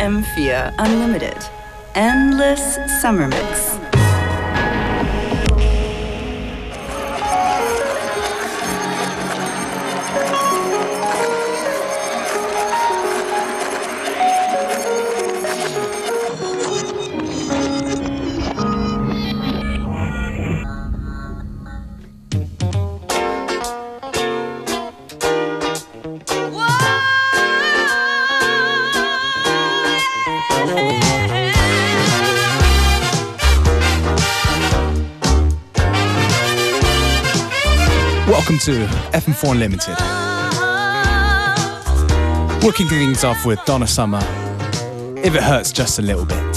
M4 Unlimited. Endless Summer Mix. Welcome to FM4 Unlimited. We're kicking things off with Donna Summer. If it hurts just a little bit.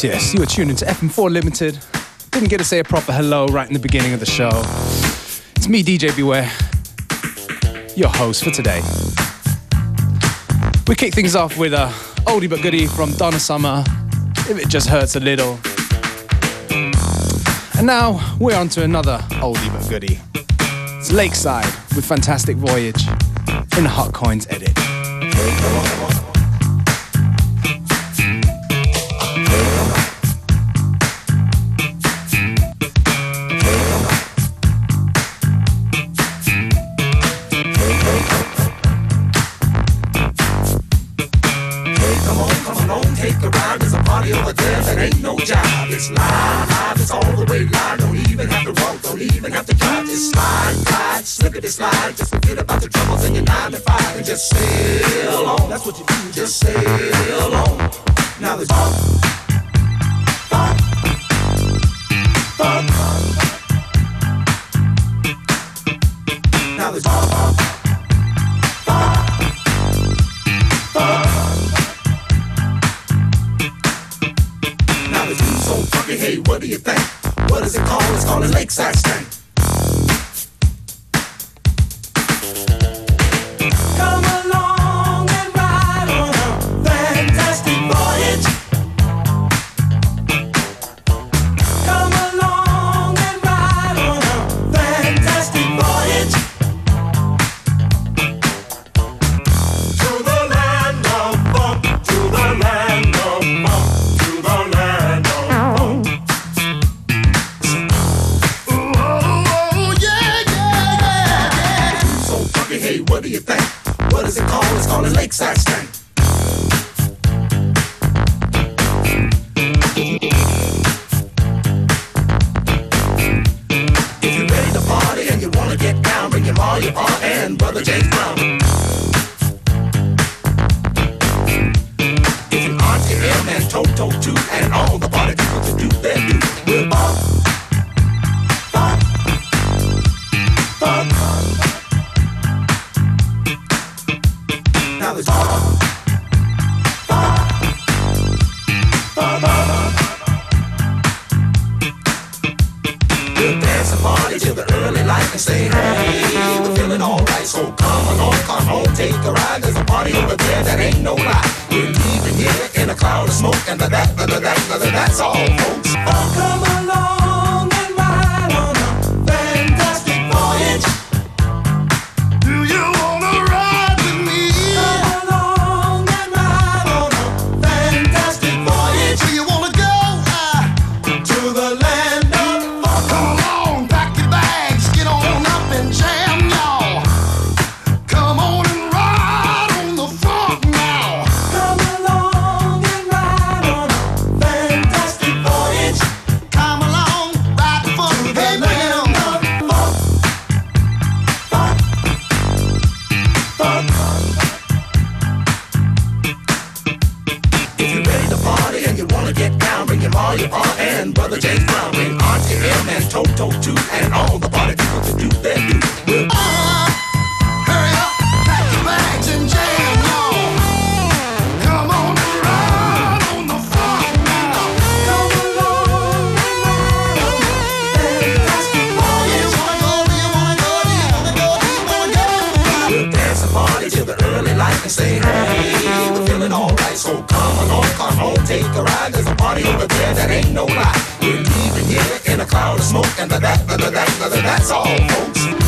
Yes, yes, you were tuning to FM4 Limited. Didn't get to say a proper hello right in the beginning of the show. It's me, DJ Beware, your host for today. We kick things off with a oldie but goodie from Donna Summer, If It Just Hurts a Little. And now we're on to another oldie but goodie. It's Lakeside with Fantastic Voyage in Hot Coins edit. It's all the way live. Don't even have to walk, don't even have to drive. Just slide, glide, slip it, slide. Just forget about the troubles in your nine to five and just sail on. That's what you do, just sail on. Now there's funk, funk, funk. Now there's funk, called a lakeside stank. That ain't no lie. We're leaving here in a cloud of smoke, and the that, the that, the that, that's all, and say, hey, we're feeling alright. So come along, come on, take a ride. There's a party over there that ain't no lie. We're leaving here in a cloud of smoke, and the that, the that, the that, that's all, folks.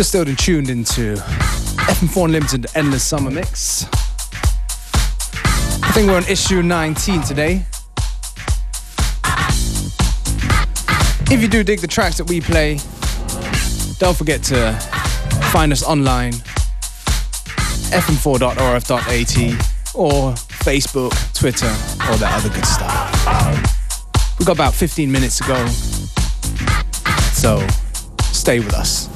you're still tuned into FM4 Unlimited Endless Summer Mix. I think we're on issue 19 today. If you do dig the tracks that we play, don't forget to find us online fm4.orf.at or Facebook, Twitter, all that other good stuff. We've got about 15 minutes to go, so stay with us.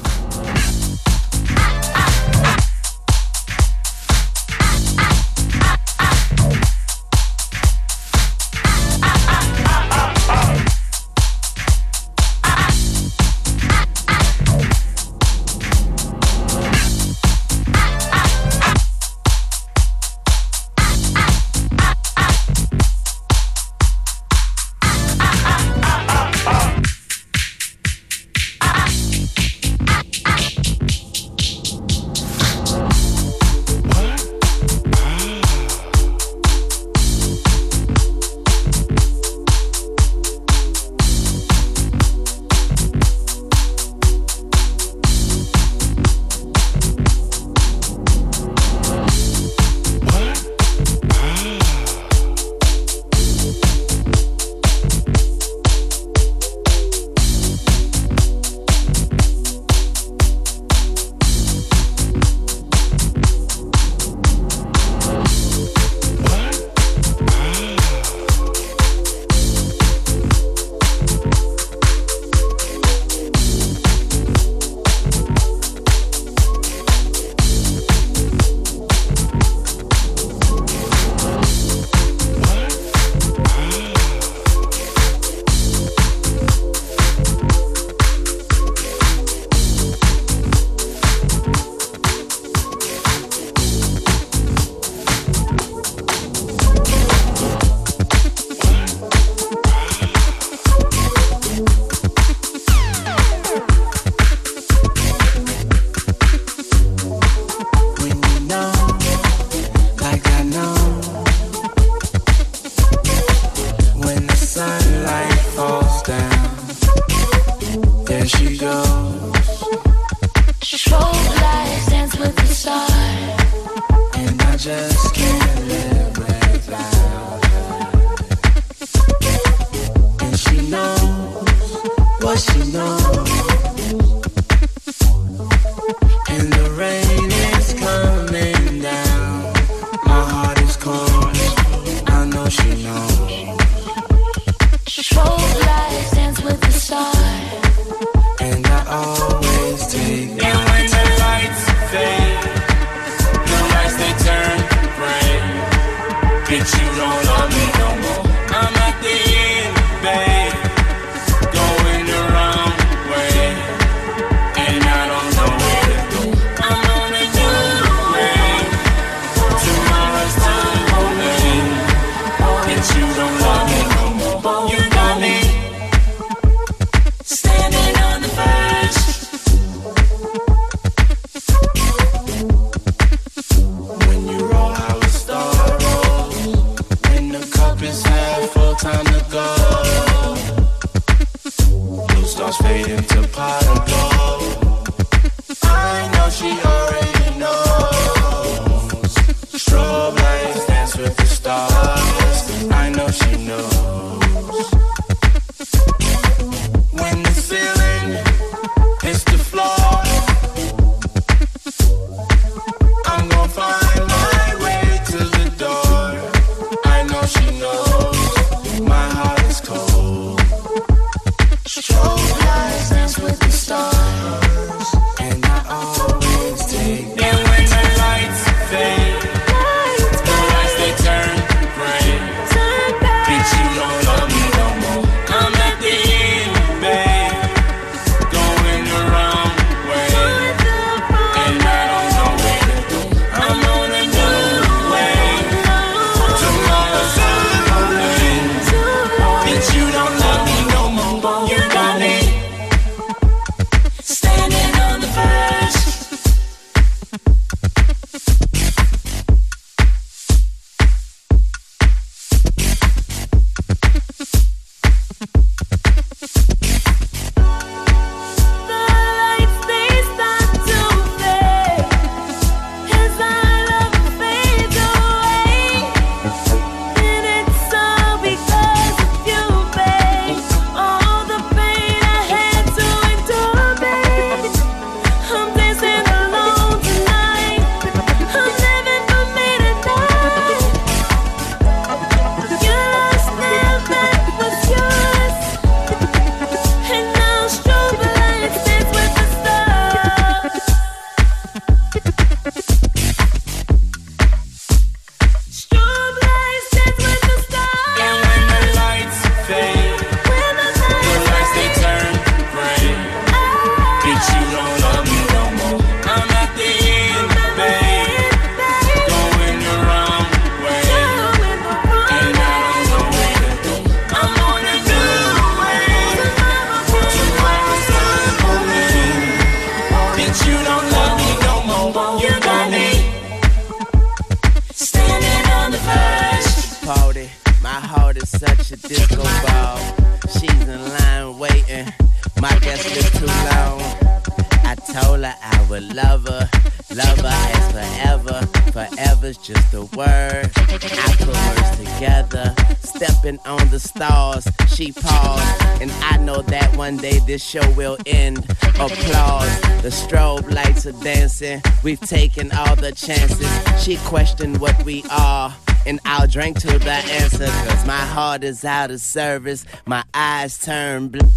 Show will end. Applause. The strobe lights are dancing. We've taken all the chances. She questioned what we are. And I'll drink to the answer, cause my heart is out of service. My eyes turn blue.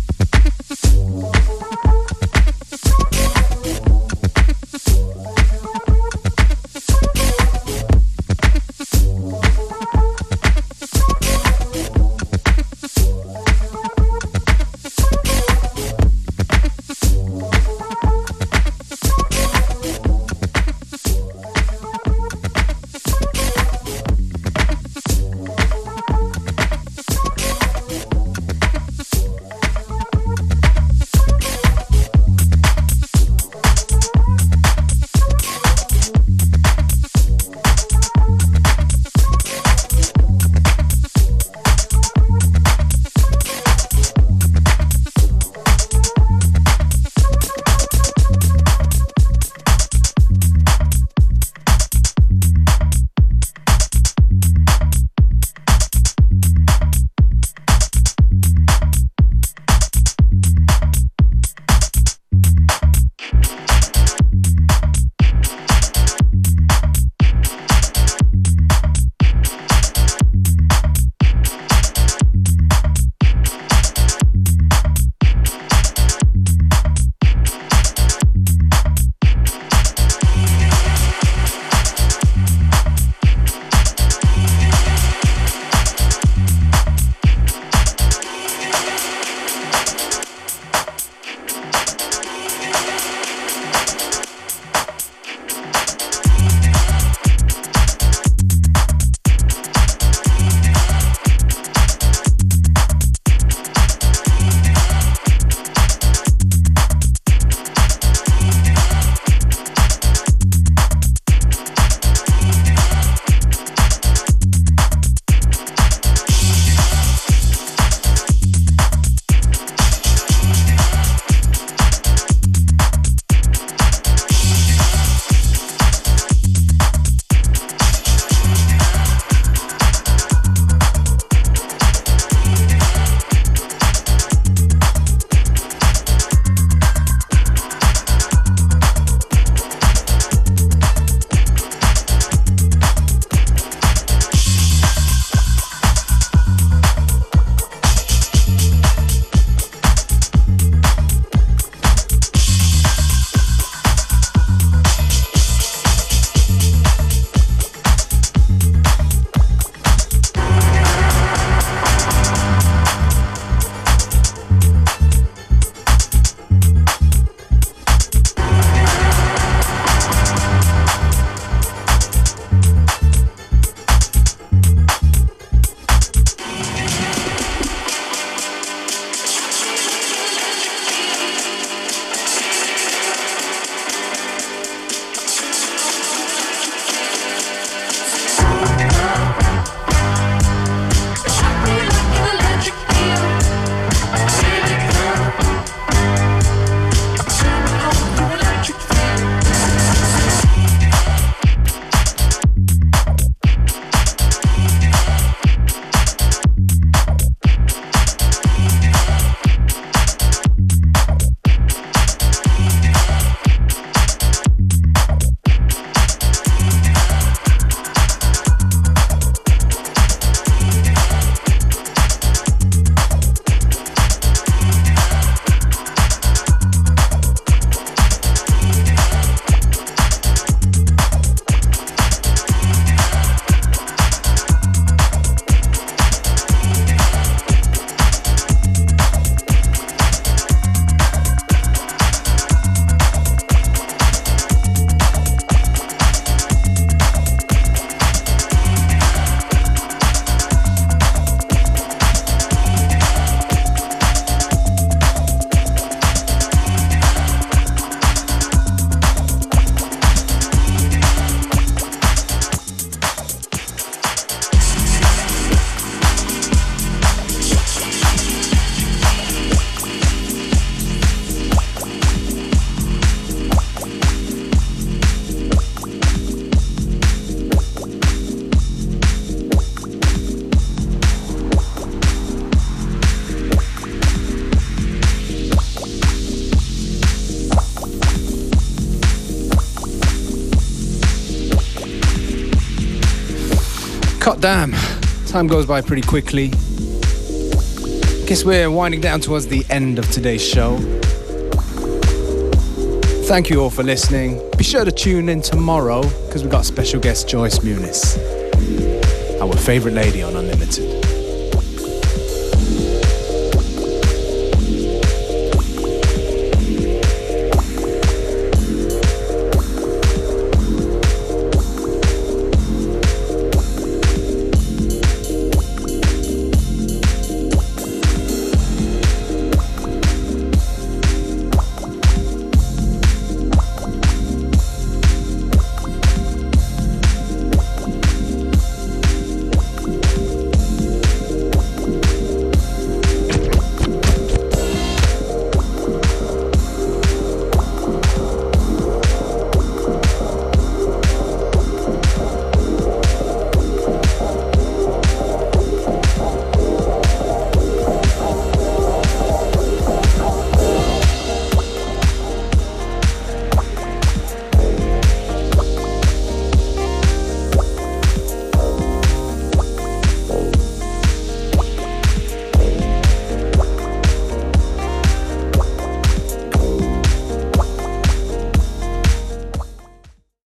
God damn, time goes by pretty quickly. Guess we're winding down towards the end of today's show. Thank you all for listening. Be sure to tune in tomorrow because we've got special guest Joyce Muniz, our favorite lady on Unlimited.